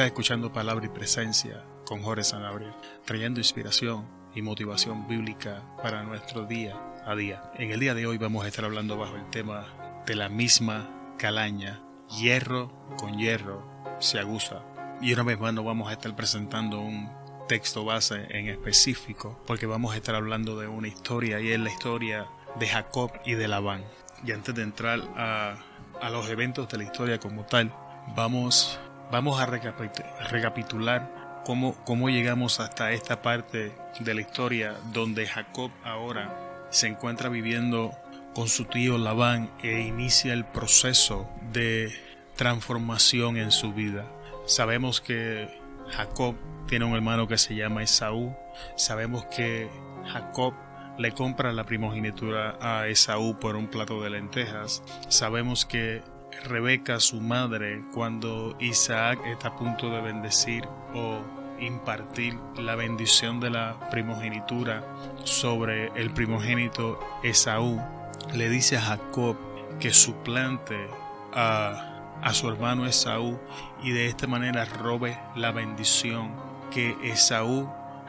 Estás escuchando Palabra y Presencia con Jorge Sanabria, trayendo inspiración y motivación bíblica para nuestro día a día. En el día de hoy vamos a estar hablando bajo el tema de la misma calaña, hierro con hierro se aguza. Y una vez más nos vamos a estar presentando un texto base en específico porque vamos a estar hablando de una historia y es la historia de Jacob y de Labán. Y antes de entrar a, a los eventos de la historia como tal, vamos, vamos a recapitular cómo, cómo llegamos hasta esta parte de la historia donde Jacob ahora se encuentra viviendo con su tío Labán e inicia el proceso de transformación en su vida. Sabemos que Jacob tiene un hermano que se llama Esaú. Sabemos que Jacob le compra la primogenitura a Esaú por un plato de lentejas. Sabemos que Rebeca, su madre, cuando Isaac está a punto de bendecir o impartir la bendición de la primogenitura sobre el primogénito Esaú, le dice a Jacob que suplante a, a su hermano Esaú y de esta manera robe la bendición que Esaú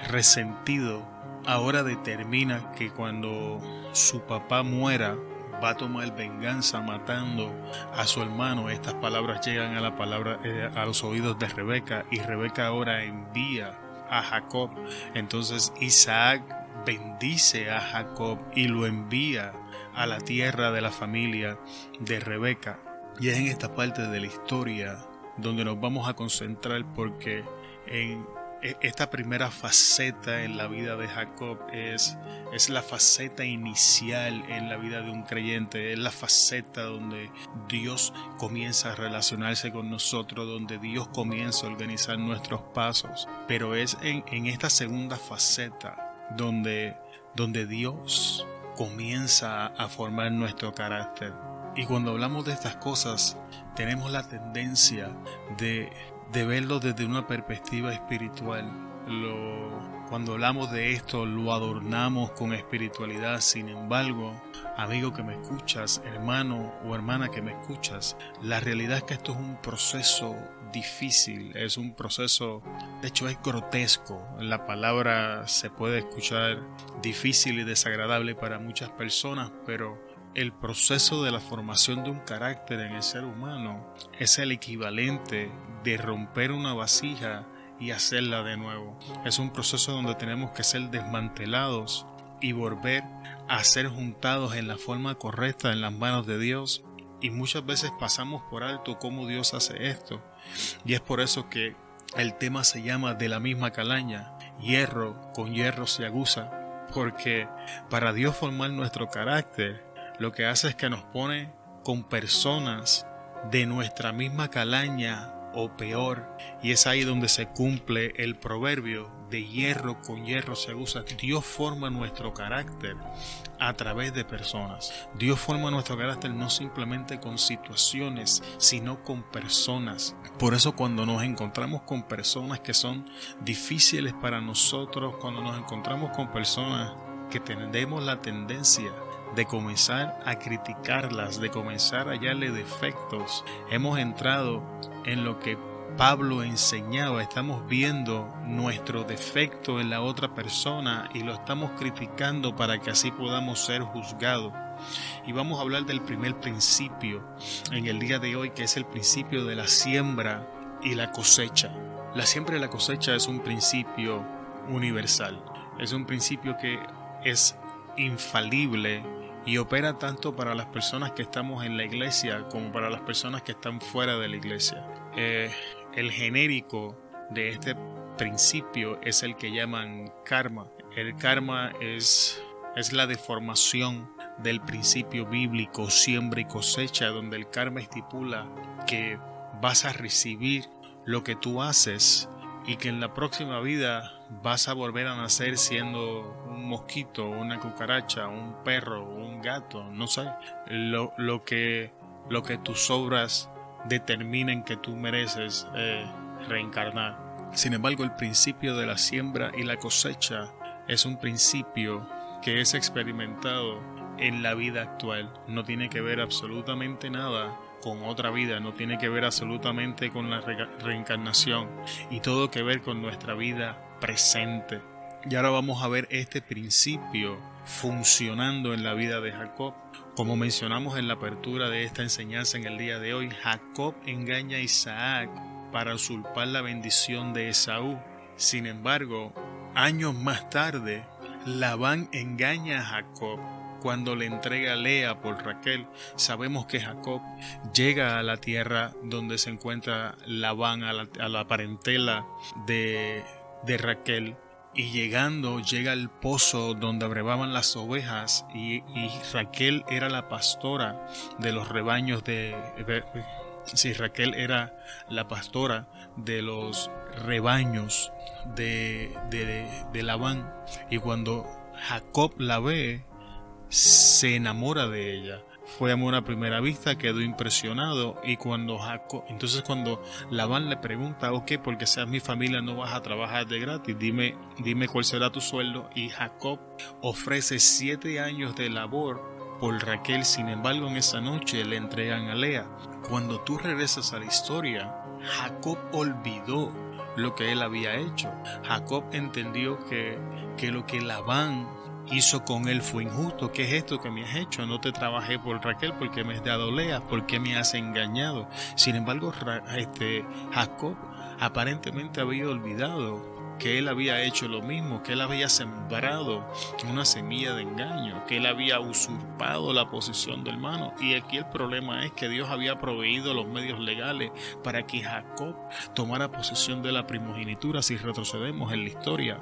resentido ahora determina que cuando su papá muera va a tomar venganza matando a su hermano. Estas palabras llegan a la palabra eh, a los oídos de Rebeca y Rebeca ahora envía a Jacob. Entonces Isaac bendice a Jacob y lo envía a la tierra de la familia de Rebeca. Y es en esta parte de la historia donde nos vamos a concentrar porque en esta primera faceta en la vida de Jacob es, es la faceta inicial en la vida de un creyente, es la faceta donde Dios comienza a relacionarse con nosotros, donde Dios comienza a organizar nuestros pasos, pero es en, en esta segunda faceta donde, donde Dios comienza a formar nuestro carácter. Y cuando hablamos de estas cosas, tenemos la tendencia de de verlo desde una perspectiva espiritual. Cuando hablamos de esto lo adornamos con espiritualidad, sin embargo, amigo que me escuchas, hermano o hermana que me escuchas, la realidad es que esto es un proceso difícil, es un proceso, de hecho es grotesco, la palabra se puede escuchar difícil y desagradable para muchas personas, pero el proceso de la formación de un carácter en el ser humano es el equivalente de romper una vasija y hacerla de nuevo. Es un proceso donde tenemos que ser desmantelados y volver a ser juntados en la forma correcta en las manos de Dios. Y muchas veces pasamos por alto cómo Dios hace esto. Y es por eso que el tema se llama de la misma calaña. Hierro con hierro se aguza. Porque para Dios formar nuestro carácter, lo que hace es que nos pone con personas de nuestra misma calaña o peor. Y es ahí donde se cumple el proverbio de hierro con hierro se usa. Dios forma nuestro carácter a través de personas. Dios forma nuestro carácter no simplemente con situaciones, sino con personas. Por eso cuando nos encontramos con personas que son difíciles para nosotros, cuando nos encontramos con personas que tenemos la tendencia de comenzar a criticarlas, de comenzar a hallarle defectos. Hemos entrado en lo que Pablo enseñaba, estamos viendo nuestro defecto en la otra persona y lo estamos criticando para que así podamos ser juzgados. Y vamos a hablar del primer principio en el día de hoy, que es el principio de la siembra y la cosecha. La siembra y la cosecha es un principio universal, es un principio que es infalible y opera tanto para las personas que estamos en la iglesia como para las personas que están fuera de la iglesia. Eh, el genérico de este principio es el que llaman karma. El karma es, es la deformación del principio bíblico siembra y cosecha, donde el karma estipula que vas a recibir lo que tú haces y que en la próxima vida vas a volver a nacer siendo un mosquito, una cucaracha, un perro, un gato, no sé, lo, lo que, lo que tus obras determinen que tú mereces eh, reencarnar. Sin embargo, el principio de la siembra y la cosecha es un principio que es experimentado en la vida actual. No tiene que ver absolutamente nada con otra vida, no tiene que ver absolutamente con la reencarnación y todo que ver con nuestra vida presente. Y ahora vamos a ver este principio funcionando en la vida de Jacob. Como mencionamos en la apertura de esta enseñanza en el día de hoy, Jacob engaña a Isaac para usurpar la bendición de Esaú. Sin embargo, años más tarde, Labán engaña a Jacob cuando le entrega Lea por Raquel. Sabemos que Jacob llega a la tierra donde se encuentra Labán, a la, parentela de, de Raquel y llegando llega al pozo donde abrevaban las ovejas y, Raquel era la pastora de los rebaños de, si Raquel era la pastora de los rebaños de, de Labán y cuando Jacob la ve se enamora de ella fue amor a primera vista, quedó impresionado y cuando Jacob, entonces cuando Labán le pregunta, ok, porque seas mi familia no vas a trabajar de gratis, dime, dime cuál será tu sueldo y Jacob ofrece siete años de labor por Raquel, sin embargo en esa noche le entregan a Lea. Cuando tú regresas a la historia, Jacob olvidó lo que él había hecho. Jacob entendió que, que lo que Labán hizo con él fue injusto. ¿Qué es esto que me has hecho? No te trabajé por Raquel porque me has dado Lea, porque me has engañado. Sin embargo, este, Jacob aparentemente había olvidado que él había hecho lo mismo, que él había sembrado una semilla de engaño, que él había usurpado la posición del hermano. Y aquí el problema es que Dios había proveído los medios legales para que Jacob tomara posesión de la primogenitura. Si retrocedemos en la historia,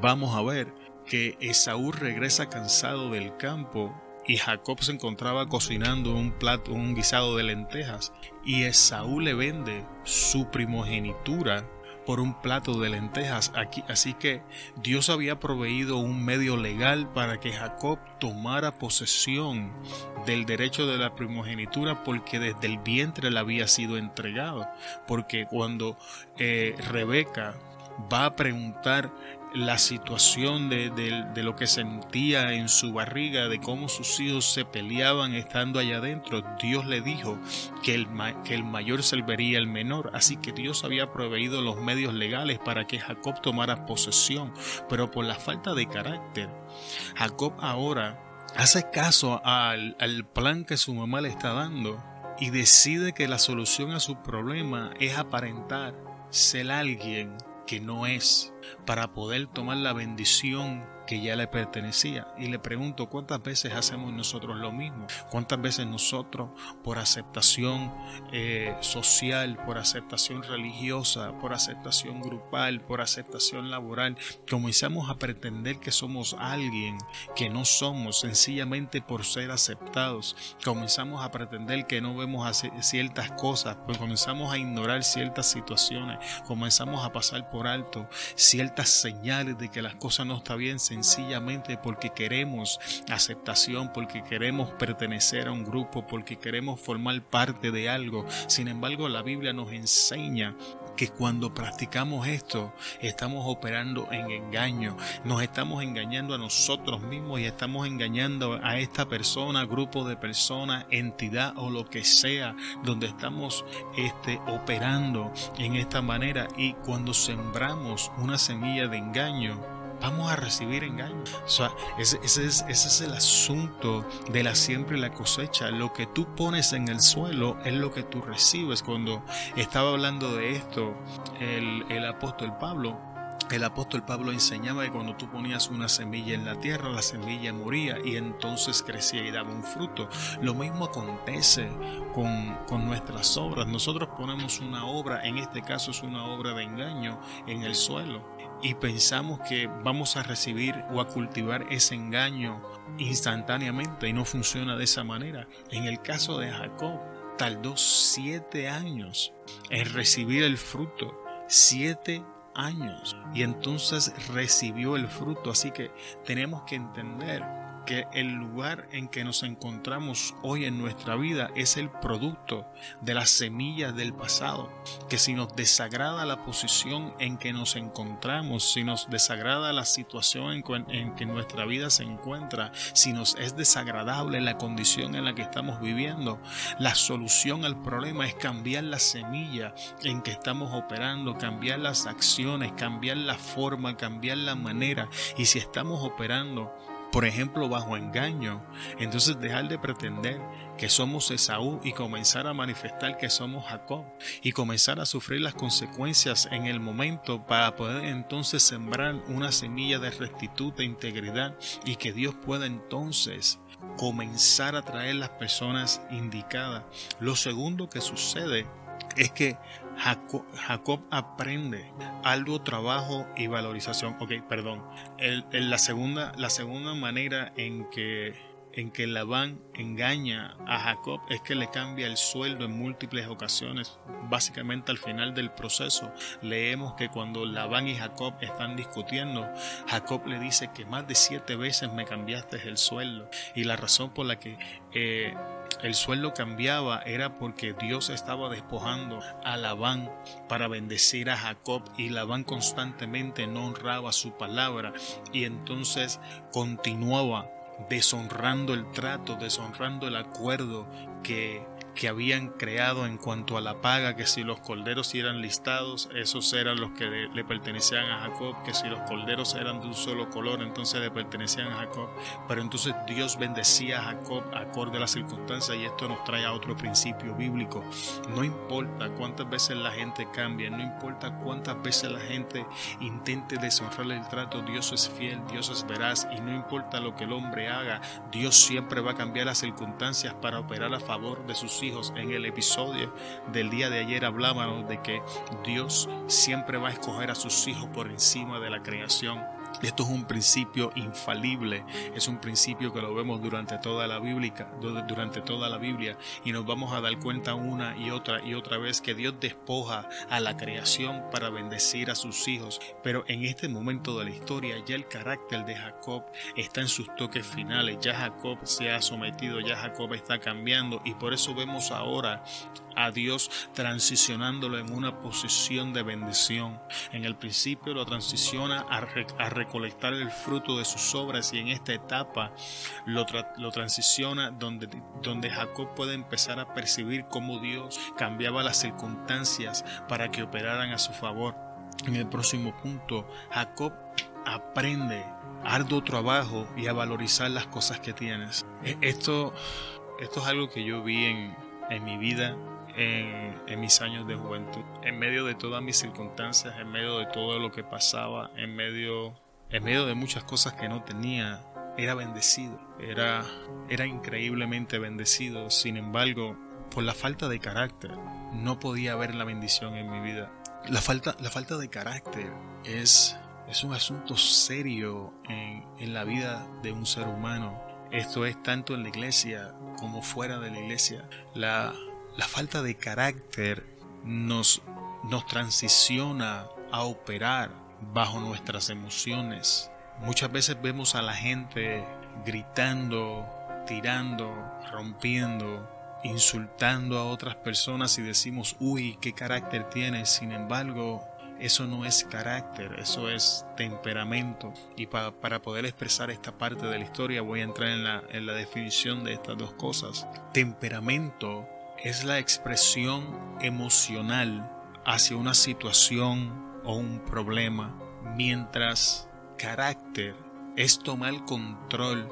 vamos a ver que Esaú regresa cansado del campo y Jacob se encontraba cocinando un plato, un guisado de lentejas y Esaú le vende su primogenitura por un plato de lentejas. Aquí, así que Dios había proveído un medio legal para que Jacob tomara posesión del derecho de la primogenitura porque desde el vientre le había sido entregado. Porque cuando eh, Rebeca va a preguntar la situación de, lo que sentía en su barriga, de cómo sus hijos se peleaban estando allá adentro, Dios le dijo que el, que el mayor salvaría al menor. Así que Dios había proveído los medios legales para que Jacob tomara posesión. Pero por la falta de carácter, Jacob ahora hace caso al, al plan que su mamá le está dando y decide que la solución a su problema es aparentar ser alguien que no es para poder tomar la bendición que ya le pertenecía. Y le pregunto, ¿cuántas veces hacemos nosotros lo mismo? ¿Cuántas veces nosotros, por aceptación eh, social, por aceptación religiosa, por aceptación grupal, por aceptación laboral, comenzamos a pretender que somos alguien que no somos, sencillamente por ser aceptados? Comenzamos a pretender que no vemos ciertas cosas, pues comenzamos a ignorar ciertas situaciones, comenzamos a pasar por alto ciertas señales de que las cosas no están bien, sencillamente porque queremos aceptación, porque queremos pertenecer a un grupo, porque queremos formar parte de algo. Sin embargo, la Biblia nos enseña que cuando practicamos esto estamos operando en engaño, nos estamos engañando a nosotros mismos y estamos engañando a esta persona, grupo de personas, entidad o lo que sea donde estamos este, operando en esta manera. Y cuando sembramos una semilla de engaño vamos a recibir engaño. O sea, ese, es, ese es el asunto de la siembra y la cosecha. Lo que tú pones en el suelo es lo que tú recibes. Cuando estaba hablando de esto, el, el apóstol Pablo, el apóstol Pablo enseñaba que cuando tú ponías una semilla en la tierra, la semilla moría y entonces crecía y daba un fruto. Lo mismo acontece con, con, nuestras obras. Nosotros ponemos una obra, en este caso es una obra de engaño, en el suelo y pensamos que vamos a recibir o a cultivar ese engaño instantáneamente y no funciona de esa manera. En el caso de Jacob, tardó siete años en recibir el fruto. Siete años. Y entonces recibió el fruto. Así que tenemos que entender el lugar en que nos encontramos hoy en nuestra vida es el producto de las semillas del pasado, que si nos desagrada la posición en que nos encontramos, si nos desagrada la situación en, que nuestra vida se encuentra, si nos es desagradable la condición en la que estamos viviendo, la solución al problema es cambiar la semilla en que estamos operando, cambiar las acciones, cambiar la forma, cambiar la manera. Y si estamos operando por ejemplo, bajo engaño, entonces dejar de pretender que somos Esaú y comenzar a manifestar que somos Jacob y comenzar a sufrir las consecuencias en el momento para poder entonces sembrar una semilla de rectitud, de integridad y que Dios pueda entonces comenzar a traer las personas indicadas. Lo segundo que sucede es que Jacob, aprende algo, trabajo y valorización. Ok, perdón. la, segunda, la segunda manera en que en que Labán engaña a Jacob es que le cambia el sueldo en múltiples ocasiones. Básicamente al final del proceso leemos que cuando Labán y Jacob están discutiendo, Jacob le dice que más de siete veces me cambiaste el sueldo. Y la razón por la que eh, el sueldo cambiaba era porque Dios estaba despojando a Labán para bendecir a Jacob y Labán constantemente no honraba su palabra y entonces continuaba deshonrando el trato, deshonrando el acuerdo que que habían creado en cuanto a la paga, que si los corderos eran listados, esos eran los que le, pertenecían a Jacob, que si los corderos eran de un solo color, entonces le pertenecían a Jacob. Pero entonces Dios bendecía a Jacob acorde a las circunstancias y esto nos trae a otro principio bíblico. No importa cuántas veces la gente cambie, no importa cuántas veces la gente intente deshonrarle el trato, Dios es fiel, Dios es veraz y no importa lo que el hombre haga, Dios siempre va a cambiar las circunstancias para operar a favor de sus hijos en el episodio del día de ayer hablábamos de que Dios siempre va a escoger a sus hijos por encima de la creación. Esto es un principio infalible, es un principio que lo vemos durante toda la Biblia, durante toda la Biblia y nos vamos a dar cuenta una y otra y otra vez que Dios despoja a la creación para bendecir a sus hijos, pero en este momento de la historia ya el carácter de Jacob está en sus toques finales, ya Jacob se ha sometido, ya Jacob está cambiando y por eso vemos ahora a Dios transicionándolo en una posición de bendición. En el principio lo transiciona a, recolectar el fruto de sus obras y en esta etapa lo, lo transiciona donde, donde Jacob puede empezar a percibir cómo Dios cambiaba las circunstancias para que operaran a su favor. En el próximo punto, Jacob aprende arduo trabajo y a valorizar las cosas que tienes. E, esto, esto es algo que yo vi en, en mi vida en, mis años de juventud, en medio de todas mis circunstancias, en medio de todo lo que pasaba, en medio, en medio de muchas cosas que no tenía, era bendecido, era, era increíblemente bendecido. Sin embargo, por la falta de carácter, no podía ver la bendición en mi vida. La falta, la falta de carácter es, es un asunto serio en, en la vida de un ser humano. Esto es tanto en la iglesia como fuera de la iglesia. La, la falta de carácter nos, nos transiciona a operar bajo nuestras emociones. Muchas veces vemos a la gente gritando, tirando, rompiendo, insultando a otras personas y decimos, uy, qué carácter tiene. Sin embargo, eso no es carácter, eso es temperamento. Y para, para poder expresar esta parte de la historia voy a entrar en la, en la definición de estas dos cosas. Temperamento es la expresión emocional hacia una situación o un problema, mientras carácter es tomar control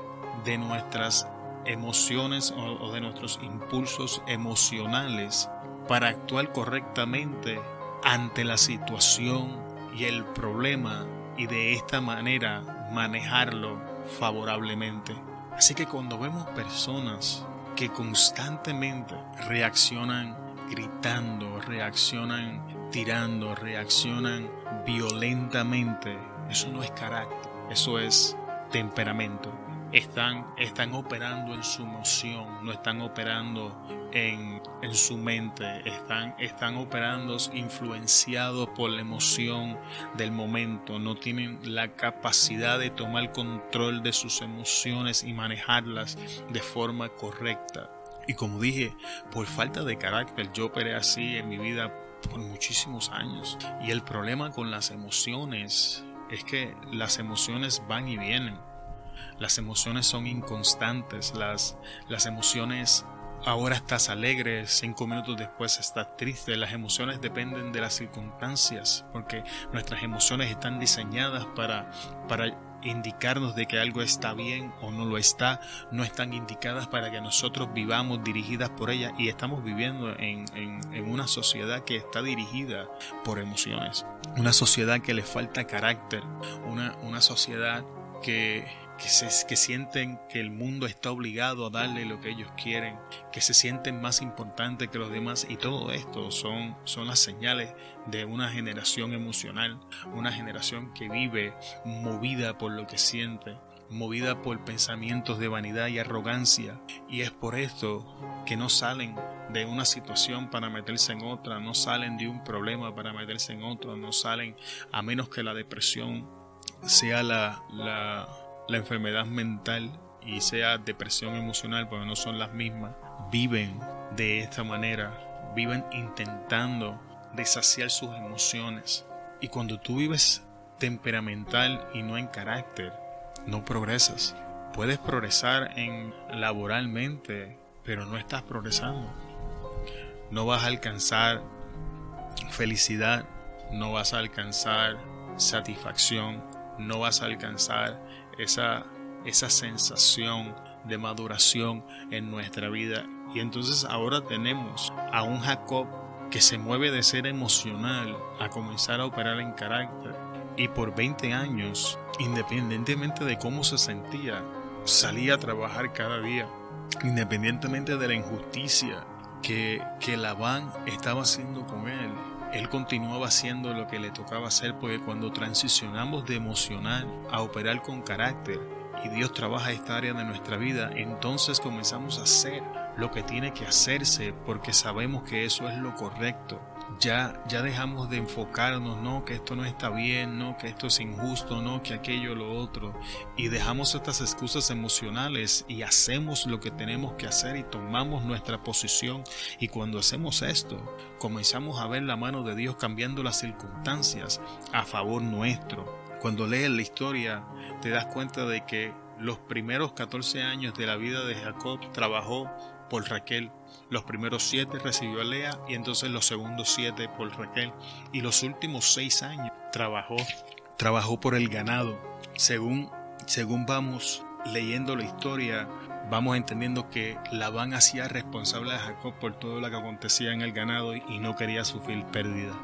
de nuestras emociones o, de nuestros impulsos emocionales para actuar correctamente ante la situación y el problema y de esta manera manejarlo favorablemente. Así que cuando vemos personas que constantemente reaccionan gritando, reaccionan tirando, reaccionan violentamente, eso no es carácter, eso es temperamento. están, están operando en su emoción, no están operando en, en, su mente, están, están operando influenciados por la emoción del momento, no tienen la capacidad de tomar control de sus emociones y manejarlas de forma correcta. Y como dije, por falta de carácter, yo operé así en mi vida por muchísimos años. Y el problema con las emociones es que las emociones van y vienen. Las emociones son inconstantes. Las, las emociones ahora estás alegre, cinco minutos después estás triste. Las emociones dependen de las circunstancias, porque nuestras emociones están diseñadas para, para indicarnos de que algo está bien o no lo está, no están indicadas para que nosotros vivamos dirigidas por ellas y estamos viviendo en, en, una sociedad que está dirigida por emociones, una sociedad que le falta carácter, una, una sociedad que que, se, que sienten que el mundo está obligado a darle lo que ellos quieren, que se sienten más importantes que los demás y todo esto son, son las señales de una generación emocional, una generación que vive movida por lo que siente, movida por pensamientos de vanidad y arrogancia y es por esto que no salen de una situación para meterse en otra, no salen de un problema para meterse en otro, no salen a menos que la depresión sea la, la la enfermedad mental y sea depresión emocional, porque no son las mismas, viven de esta manera, viven intentando desaciar sus emociones. Y cuando tú vives temperamental y no en carácter, no progresas. Puedes progresar en laboralmente, pero no estás progresando. No vas a alcanzar felicidad, no vas a alcanzar satisfacción, no vas a alcanzar esa, esa sensación de maduración en nuestra vida. Y entonces ahora tenemos a un Jacob que se mueve de ser emocional a comenzar a operar en carácter. Y por 20 años, independientemente de cómo se sentía, salía a trabajar cada día, independientemente de la injusticia que, que Labán estaba haciendo con él él continuaba haciendo lo que le tocaba hacer porque cuando transicionamos de emocional a operar con carácter y Dios trabaja esta área de nuestra vida, entonces comenzamos a hacer lo que tiene que hacerse porque sabemos que eso es lo correcto ya, ya dejamos de enfocarnos, no, que esto no está bien, no, que esto es injusto, no, que aquello, lo otro, y dejamos estas excusas emocionales y hacemos lo que tenemos que hacer y tomamos nuestra posición. Y cuando hacemos esto, comenzamos a ver la mano de Dios cambiando las circunstancias a favor nuestro. Cuando lees la historia, te das cuenta de que los primeros 14 años de la vida de Jacob trabajó por Raquel los primeros siete recibió Lea y entonces los segundos siete por Raquel. Y los últimos seis años trabajó, trabajó por el ganado. Según, según vamos leyendo la historia, vamos entendiendo que Labán hacía responsable a Jacob por todo lo que acontecía en el ganado y no quería sufrir pérdida.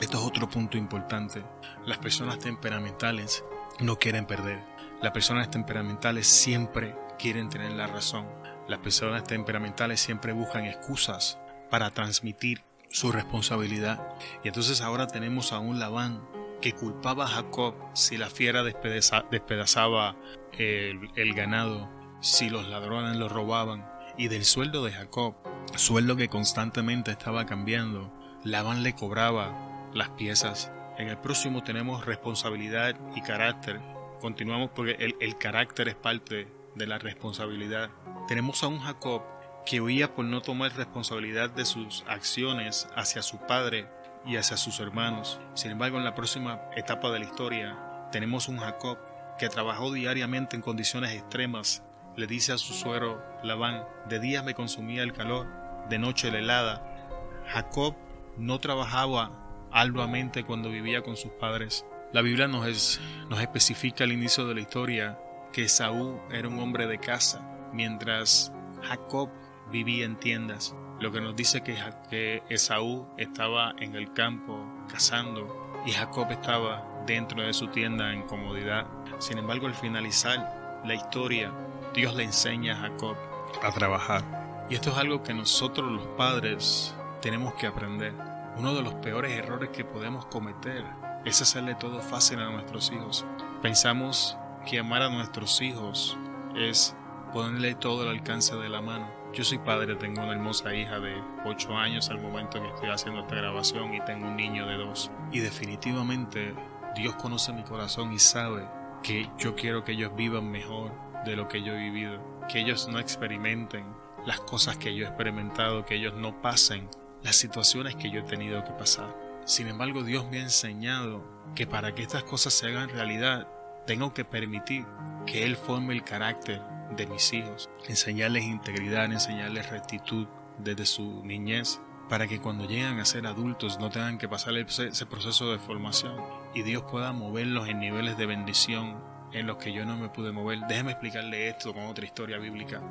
Esto es otro punto importante. Las personas temperamentales no quieren perder. Las personas temperamentales siempre quieren tener la razón. Las personas temperamentales siempre buscan excusas para transmitir su responsabilidad. Y entonces ahora tenemos a un Labán que culpaba a Jacob si la fiera despedazaba el, ganado, si los ladrones lo robaban. Y del sueldo de Jacob, sueldo que constantemente estaba cambiando, Labán le cobraba las piezas. En el próximo tenemos responsabilidad y carácter. Continuamos porque el, el carácter es parte de la responsabilidad. Tenemos a un Jacob que huía por no tomar responsabilidad de sus acciones hacia su padre y hacia sus hermanos. Sin embargo, en la próxima etapa de la historia, tenemos un Jacob que trabajó diariamente en condiciones extremas. Le dice a su suero Labán, de día me consumía el calor, de noche la helada. Jacob no trabajaba arduamente cuando vivía con sus padres. La Biblia nos, nos especifica al inicio de la historia que Saúl era un hombre de casa, mientras Jacob vivía en tiendas. Lo que nos dice que, que Esaú estaba en el campo cazando y Jacob estaba dentro de su tienda en comodidad. Sin embargo, al finalizar la historia, Dios le enseña a Jacob a trabajar. Y esto es algo que nosotros los padres tenemos que aprender. Uno de los peores errores que podemos cometer es hacerle todo fácil a nuestros hijos. Pensamos que amar a nuestros hijos es ponerle todo al alcance de la mano. Yo soy padre, tengo una hermosa hija de 8 años al momento que estoy haciendo esta grabación y tengo un niño de 2. Y definitivamente Dios conoce mi corazón y sabe que yo quiero que ellos vivan mejor de lo que yo he vivido, que ellos no experimenten las cosas que yo he experimentado, que ellos no pasen las situaciones que yo he tenido que pasar. Sin embargo, Dios me ha enseñado que para que estas cosas se hagan realidad, tengo que permitir que Él forme el carácter de mis hijos, enseñarles integridad, enseñarles rectitud desde su niñez, para que cuando lleguen a ser adultos no tengan que pasar ese proceso de formación y Dios pueda moverlos en niveles de bendición en los que yo no me pude mover. Déjeme explicarle esto con otra historia bíblica.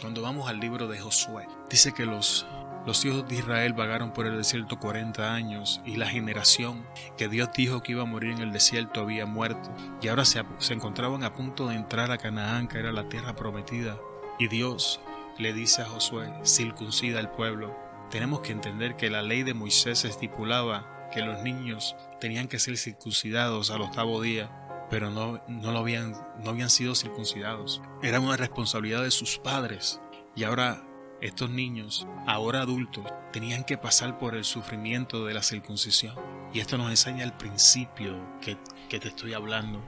Cuando vamos al libro de Josué, dice que los los hijos de Israel vagaron por el desierto 40 años y la generación que Dios dijo que iba a morir en el desierto había muerto y ahora se, encontraban a punto de entrar a Canaán, que era la tierra prometida. Y Dios le dice a Josué, circuncida al pueblo. Tenemos que entender que la ley de Moisés estipulaba que los niños tenían que ser circuncidados al octavo día, pero no, no, lo habían, no habían sido circuncidados. Era una responsabilidad de sus padres. Y ahora estos niños, ahora adultos, tenían que pasar por el sufrimiento de la circuncisión. Y esto nos enseña el principio que, te estoy hablando.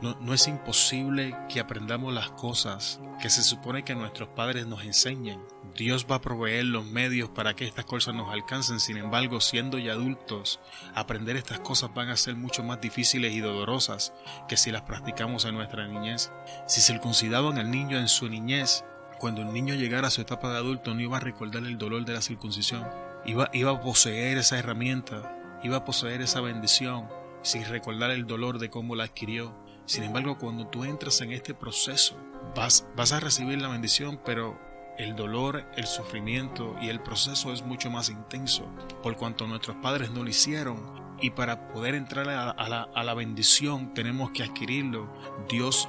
No, es imposible que aprendamos las cosas que se supone que nuestros padres nos enseñen. Dios va a proveer los medios para que estas cosas nos alcancen. Sin embargo, siendo ya adultos, aprender estas cosas van a ser mucho más difíciles y dolorosas que si las practicamos en nuestra niñez. Si circuncidaban al niño en su niñez, cuando el niño llegara a su etapa de adulto no iba a recordar el dolor de la circuncisión, iba, iba a poseer esa herramienta, iba a poseer esa bendición sin recordar el dolor de cómo la adquirió. Sin embargo, cuando tú entras en este proceso, vas, vas a recibir la bendición, pero el dolor, el sufrimiento y el proceso es mucho más intenso, por cuanto nuestros padres no lo hicieron. Y para poder entrar a, la, a la bendición tenemos que adquirirlo. Dios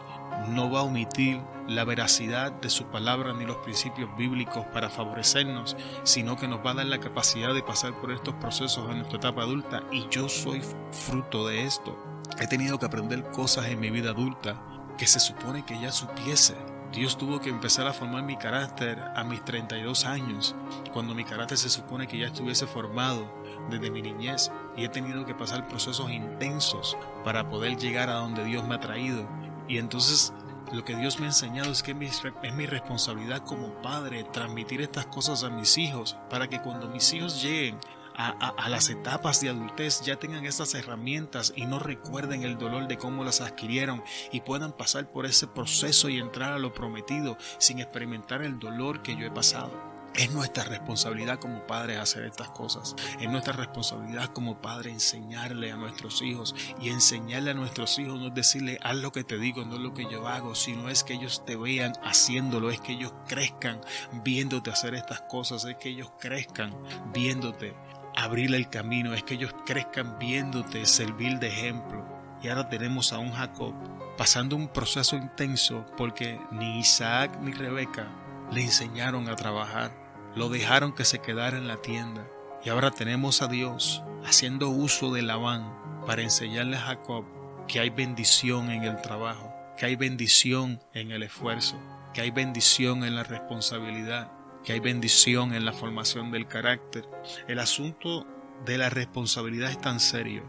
no va a omitir la veracidad de su palabra ni los principios bíblicos para favorecernos, sino que nos va a dar la capacidad de pasar por estos procesos en nuestra etapa adulta y yo soy fruto de esto. He tenido que aprender cosas en mi vida adulta que se supone que ya supiese. Dios tuvo que empezar a formar mi carácter a mis 32 años, cuando mi carácter se supone que ya estuviese formado desde mi niñez y he tenido que pasar procesos intensos para poder llegar a donde Dios me ha traído y entonces lo que Dios me ha enseñado es que es mi responsabilidad como padre transmitir estas cosas a mis hijos para que cuando mis hijos lleguen a, a, las etapas de adultez ya tengan esas herramientas y no recuerden el dolor de cómo las adquirieron y puedan pasar por ese proceso y entrar a lo prometido sin experimentar el dolor que yo he pasado. Es nuestra responsabilidad como padres hacer estas cosas. Es nuestra responsabilidad como padre enseñarle a nuestros hijos. Y enseñarle a nuestros hijos no decirle haz lo que te digo, no es lo que yo hago, sino es que ellos te vean haciéndolo, es que ellos crezcan viéndote hacer estas cosas, es que ellos crezcan viéndote abrirle el camino, es que ellos crezcan viéndote servir de ejemplo. Y ahora tenemos a un Jacob pasando un proceso intenso porque ni Isaac ni Rebeca le enseñaron a trabajar lo dejaron que se quedara en la tienda. Y ahora tenemos a Dios haciendo uso de Labán para enseñarle a Jacob que hay bendición en el trabajo, que hay bendición en el esfuerzo, que hay bendición en la responsabilidad, que hay bendición en la formación del carácter. El asunto de la responsabilidad es tan serio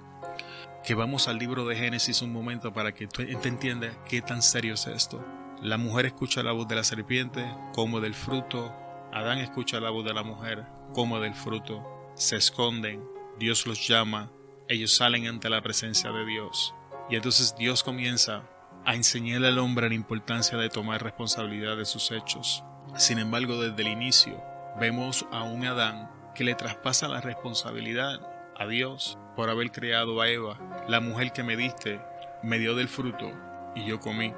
que vamos al libro de Génesis un momento para que tú entiendas qué tan serio es esto. La mujer escucha la voz de la serpiente, como del fruto Adán escucha la voz de la mujer, come del fruto, se esconden, Dios los llama, ellos salen ante la presencia de Dios. Y entonces Dios comienza a enseñarle al hombre la importancia de tomar responsabilidad de sus hechos. Sin embargo, desde el inicio vemos a un Adán que le traspasa la responsabilidad a Dios por haber creado a Eva. La mujer que me diste me dio del fruto y yo comí.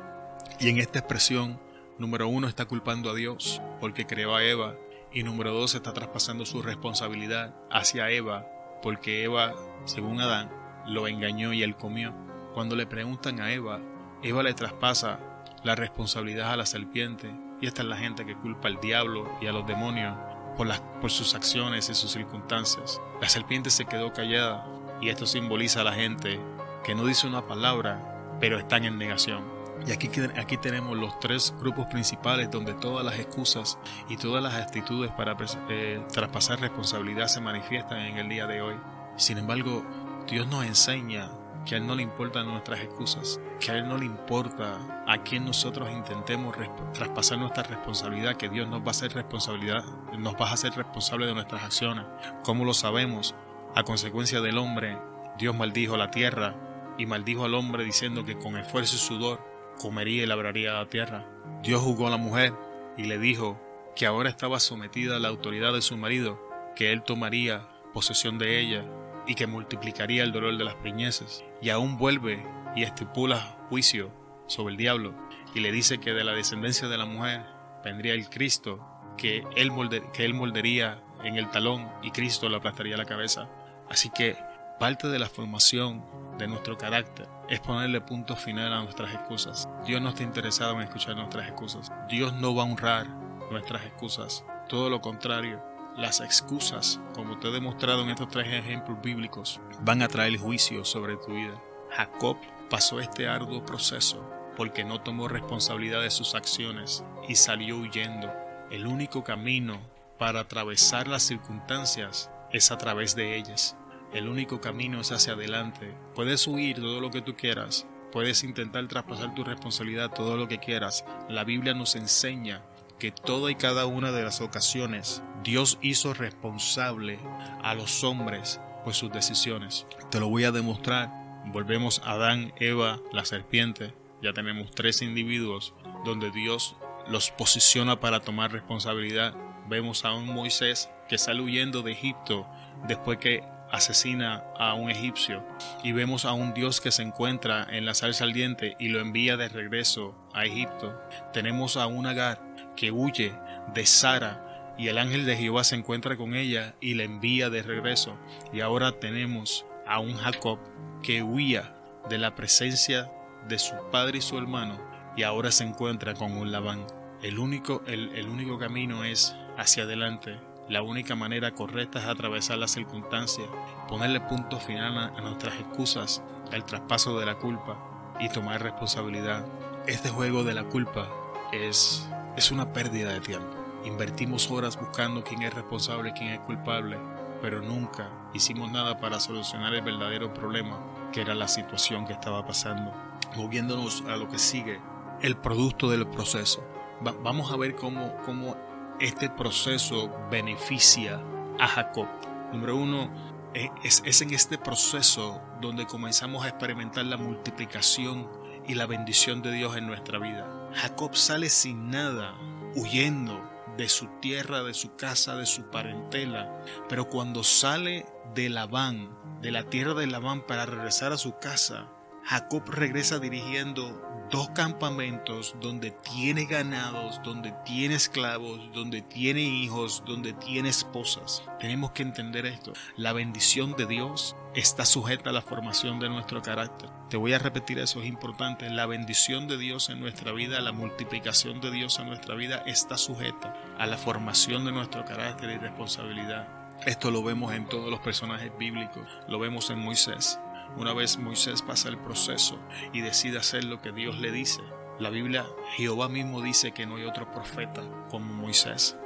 Y en esta expresión Número uno está culpando a Dios porque creó a Eva. Y número dos está traspasando su responsabilidad hacia Eva porque Eva, según Adán, lo engañó y él comió. Cuando le preguntan a Eva, Eva le traspasa la responsabilidad a la serpiente. Y esta es la gente que culpa al diablo y a los demonios por, sus acciones y sus circunstancias. La serpiente se quedó callada y esto simboliza a la gente que no dice una palabra, pero están en negación Y aquí, aquí tenemos los tres grupos principales donde todas las excusas y todas las actitudes para eh, traspasar responsabilidad se manifiestan en el día de hoy. Sin embargo, Dios nos enseña que a Él no le importan nuestras excusas, que a Él no le importa a quien nosotros intentemos traspasar nuestra responsabilidad, que Dios nos va a hacer responsabilidad, nos va a hacer responsable de nuestras acciones. ¿Cómo lo sabemos? A consecuencia del hombre, Dios maldijo la tierra y maldijo al hombre diciendo que con esfuerzo y sudor comería y labraría la tierra. Dios juzgó a la mujer y le dijo que ahora estaba sometida a la autoridad de su marido, que él tomaría posesión de ella y que multiplicaría el dolor de las preñeces. Y aún vuelve y estipula juicio sobre el diablo y le dice que de la descendencia de la mujer vendría el Cristo, que él, moldería en el talón y Cristo le aplastaría la cabeza. Así que parte de la formación de nuestro carácter es ponerle punto final a nuestras excusas. Dios no está interesado en escuchar nuestras excusas. Dios no va a honrar nuestras excusas. Todo lo contrario, las excusas, como te he demostrado en estos tres ejemplos bíblicos, van a traer juicio sobre tu vida. Jacob pasó este arduo proceso porque no tomó responsabilidad de sus acciones y salió huyendo. El único camino para atravesar las circunstancias es a través de ellas. El único camino es hacia adelante. Puedes huir todo lo que tú quieras, puedes intentar traspasar tu responsabilidad todo lo que quieras. La Biblia nos enseña que toda y cada una de las ocasiones Dios hizo responsable a los hombres por sus decisiones. Te lo voy a demostrar. Volvemos a Adán, Eva, la serpiente. Ya tenemos tres individuos donde Dios los posiciona para tomar responsabilidad. Vemos a un Moisés que sale huyendo de Egipto después que asesina a un egipcio y vemos a un Dios que se encuentra en la salsa ardiente y lo envía de regreso a Egipto. Tenemos a un Agar que huye de Sara y el ángel de Jehová se encuentra con ella y la envía de regreso. Y ahora tenemos a un Jacob que huía de la presencia de su padre y su hermano y ahora se encuentra con un Labán. El único, el, el único camino es hacia adelante. La única manera correcta es atravesar las circunstancias, ponerle punto final a nuestras excusas, al traspaso de la culpa y tomar responsabilidad. Este juego de la culpa es es una pérdida de tiempo. Invertimos horas buscando quién es responsable, quién es culpable, pero nunca hicimos nada para solucionar el verdadero problema, que era la situación que estaba pasando. Moviéndonos a lo que sigue, el producto del proceso. vamos a ver cómo, cómo este proceso beneficia a Jacob. Número uno, e, es, es en este proceso donde comenzamos a experimentar la multiplicación y la bendición de Dios en nuestra vida. Jacob sale sin nada, huyendo de su tierra, de su casa, de su parentela, pero cuando sale de Labán, de la tierra de Labán para regresar a su casa, Jacob regresa dirigiendo dos campamentos donde tiene ganados, donde tiene esclavos, donde tiene hijos, donde tiene esposas. Tenemos que entender esto. La bendición de Dios está sujeta a la formación de nuestro carácter. Te voy a repetir eso, es importante. La bendición de Dios en nuestra vida, la multiplicación de Dios en nuestra vida está sujeta a la formación de nuestro carácter y responsabilidad. Esto lo vemos en todos los personajes bíblicos, lo vemos en Moisés, una vez Moisés pasa el proceso y decide hacer lo que Dios le dice, la Biblia, Jehová mismo dice que no hay otro profeta como Moisés.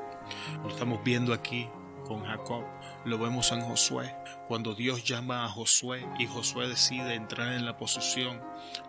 Lo estamos viendo aquí con Jacob. Lo vemos en Josué, cuando Dios llama a Josué y Josué decide entrar en la posesión.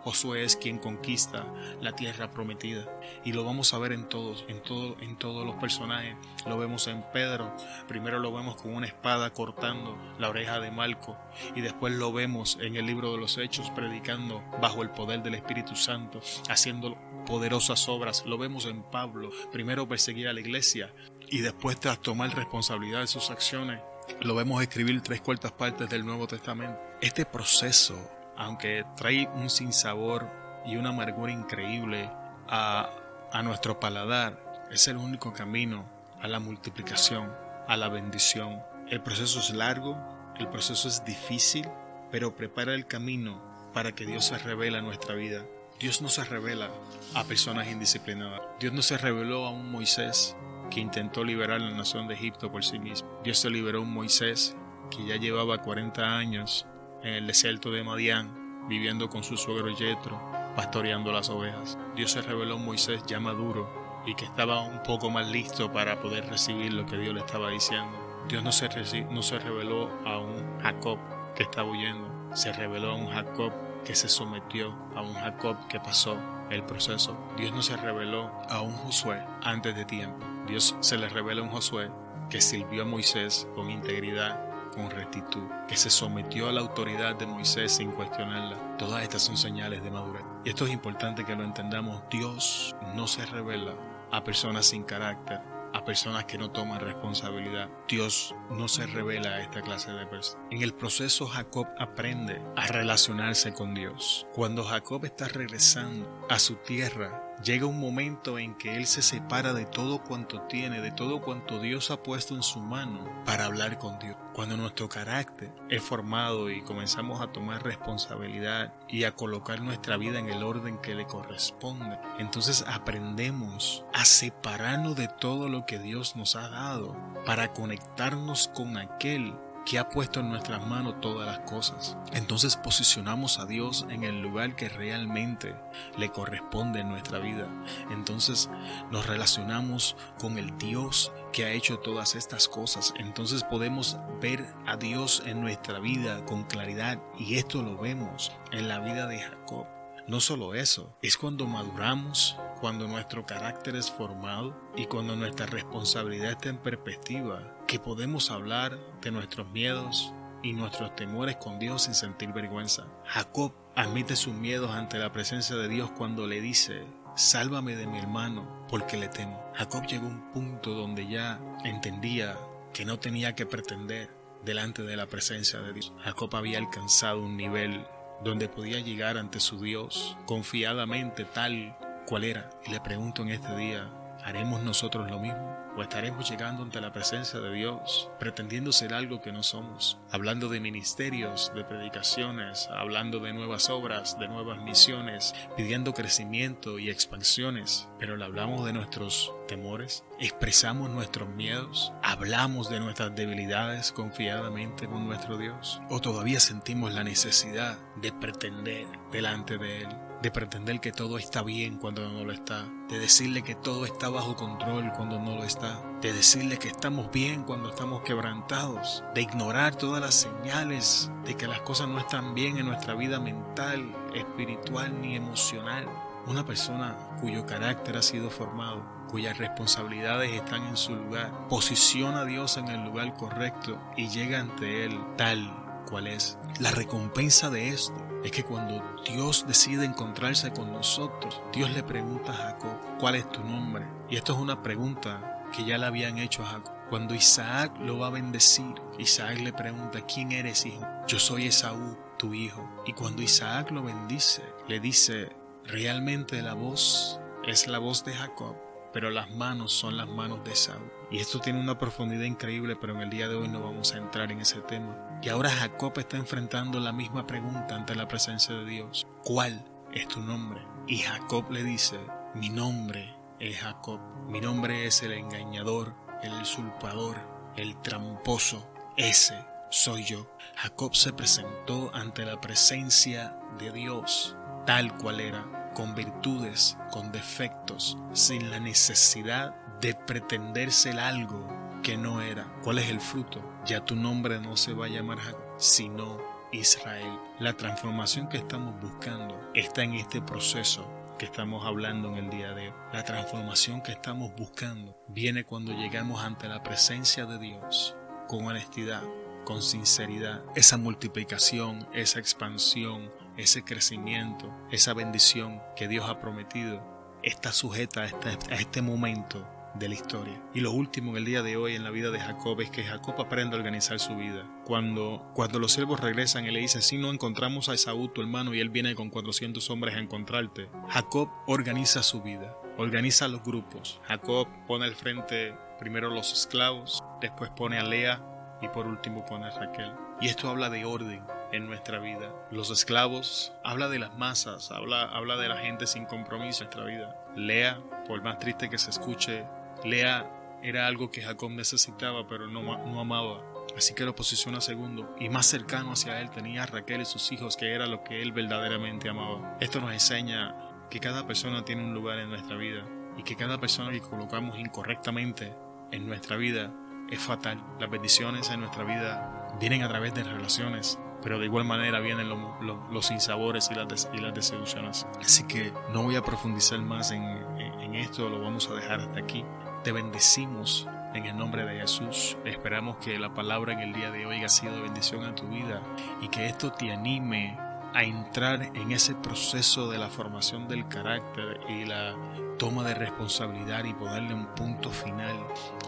Josué es quien conquista la tierra prometida. Y lo vamos a ver en todos, en todo, en todos los personajes. Lo vemos en Pedro. Primero lo vemos con una espada cortando la oreja de Malco. Y después lo vemos en el libro de los Hechos predicando bajo el poder del Espíritu Santo, haciendo poderosas obras. Lo vemos en Pablo. Primero perseguir a la iglesia y después tras tomar responsabilidad de sus acciones, lo vemos escribir tres cuartas partes del Nuevo Testamento. Este proceso, aunque trae un sinsabor y una amargura increíble a, a nuestro paladar, es el único camino a la multiplicación, a la bendición. El proceso es largo, el proceso es difícil, pero prepara el camino para que Dios se revele a nuestra vida. Dios no se revela a personas indisciplinadas. Dios no se reveló a un Moisés que intentó liberar la nación de Egipto por sí mismo. Dios se liberó un Moisés que ya llevaba 40 años en el desierto de Madián, viviendo con su suegro Yetro, pastoreando las ovejas. Dios se reveló a Moisés ya maduro y que estaba un poco más listo para poder recibir lo que Dios le estaba diciendo. Dios no se, no se reveló a un Jacob que estaba huyendo, se reveló a un Jacob que se sometió, a un Jacob que pasó el proceso. Dios no se reveló a un Josué antes de tiempo. Dios se le reveló a un Josué que sirvió a Moisés con integridad, con rectitud, que se sometió a la autoridad de Moisés sin cuestionarla. Todas estas son señales de madurez. Y esto es importante que lo entendamos. Dios no se revela a personas sin carácter, a personas que no toman responsabilidad. Dios no se revela a esta clase de personas. En el proceso Jacob aprende a relacionarse con Dios. Cuando Jacob está regresando a su tierra, llega un momento en que él se separa de todo cuanto tiene, de todo cuanto Dios ha puesto en su mano para hablar con Dios. Cuando nuestro carácter es formado y comenzamos a tomar responsabilidad y a colocar nuestra vida en el orden que le corresponde, entonces aprendemos a separarnos de todo lo que Dios nos ha dado para conectarnos con aquel que ha puesto en nuestras manos todas las cosas. Entonces posicionamos a Dios en el lugar que realmente le corresponde en nuestra vida. Entonces nos relacionamos con el Dios que ha hecho todas estas cosas. Entonces podemos ver a Dios en nuestra vida con claridad y esto lo vemos en la vida de Jacob. No solo eso, es cuando maduramos, cuando nuestro carácter es formado y cuando nuestra responsabilidad está en perspectiva, podemos hablar de nuestros miedos y nuestros temores con Dios sin sentir vergüenza. Jacob admite sus miedos ante la presencia de Dios cuando le dice, sálvame de mi hermano porque le temo. Jacob llegó a un punto donde ya entendía que no tenía que pretender delante de la presencia de Dios. Jacob había alcanzado un nivel donde podía llegar ante su Dios confiadamente tal cual era. Y le pregunto en este día, ¿haremos nosotros lo mismo? ¿O estaremos llegando ante la presencia de Dios pretendiendo ser algo que no somos? Hablando de ministerios, de predicaciones, hablando de nuevas obras, de nuevas misiones, pidiendo crecimiento y expansiones, pero le hablamos de nuestros temores, expresamos nuestros miedos, hablamos de nuestras debilidades confiadamente con nuestro Dios, o todavía sentimos la necesidad de pretender delante de Él de pretender que todo está bien cuando no lo está, de decirle que todo está bajo control cuando no lo está, de decirle que estamos bien cuando estamos quebrantados, de ignorar todas las señales de que las cosas no están bien en nuestra vida mental, espiritual ni emocional. Una persona cuyo carácter ha sido formado, cuyas responsabilidades están en su lugar, posiciona a Dios en el lugar correcto y llega ante Él tal cuál es. La recompensa de esto es que cuando Dios decide encontrarse con nosotros, Dios le pregunta a Jacob, ¿cuál es tu nombre? Y esto es una pregunta que ya le habían hecho a Jacob. Cuando Isaac lo va a bendecir, Isaac le pregunta, ¿quién eres hijo? Yo soy Esaú, tu hijo. Y cuando Isaac lo bendice, le dice, realmente la voz es la voz de Jacob, pero las manos son las manos de Esaú. Y esto tiene una profundidad increíble, pero en el día de hoy no vamos a entrar en ese tema. Y ahora Jacob está enfrentando la misma pregunta ante la presencia de Dios. ¿Cuál es tu nombre? Y Jacob le dice, mi nombre es Jacob. Mi nombre es el engañador, el usurpador, el tramposo. Ese soy yo. Jacob se presentó ante la presencia de Dios tal cual era con virtudes, con defectos, sin la necesidad de pretender ser algo que no era. ¿Cuál es el fruto? Ya tu nombre no se va a llamar Jacob, sino Israel. La transformación que estamos buscando está en este proceso que estamos hablando en el día de hoy. La transformación que estamos buscando viene cuando llegamos ante la presencia de Dios con honestidad, con sinceridad. Esa multiplicación, esa expansión, ese crecimiento, esa bendición que Dios ha prometido, está sujeta a este, momento de la historia. Y lo último en el día de hoy en la vida de Jacob es que Jacob aprende a organizar su vida. Cuando, cuando los siervos regresan y le dicen, si no encontramos a Esaú, tu hermano, y él viene con 400 hombres a encontrarte, Jacob organiza su vida, organiza los grupos. Jacob pone al frente primero los esclavos, después pone a Lea y por último pone a Raquel. Y esto habla de orden, en nuestra vida. Los esclavos habla de las masas, habla, habla de la gente sin compromiso en nuestra vida. Lea, por más triste que se escuche, Lea era algo que Jacob necesitaba pero no, no amaba. así que lo posiciona segundo y más cercano hacia él tenía a Raquel y sus hijos, que era lo que él verdaderamente amaba. Esto nos enseña que cada persona tiene un lugar en nuestra vida y que cada persona que colocamos incorrectamente en nuestra vida es fatal. Las bendiciones en nuestra vida vienen a través de relaciones, pero de igual manera vienen los sinsabores y las, y las desilusiones. Así que no voy a profundizar más en, en esto, lo vamos a dejar hasta aquí. Te bendecimos en el nombre de Jesús. Esperamos que la palabra en el día de hoy haya sido de bendición a tu vida y que esto te anime a entrar en ese proceso de la formación del carácter y la toma de responsabilidad y ponerle un punto final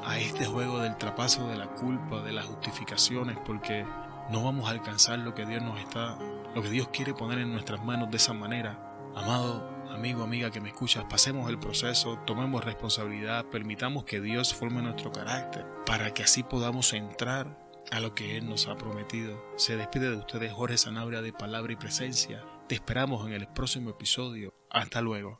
a este juego del trapazo de la culpa, de las justificaciones, porque no vamos a alcanzar lo que Dios nos está, lo que Dios quiere poner en nuestras manos de esa manera. Amado amigo, amiga que me escuchas, pasemos el proceso, tomemos responsabilidad, permitamos que Dios forme nuestro carácter para que así podamos entrar a lo que Él nos ha prometido. Se despide de ustedes Jorge Sanabria de Palabra y Presencia. Te esperamos en el próximo episodio. Hasta luego.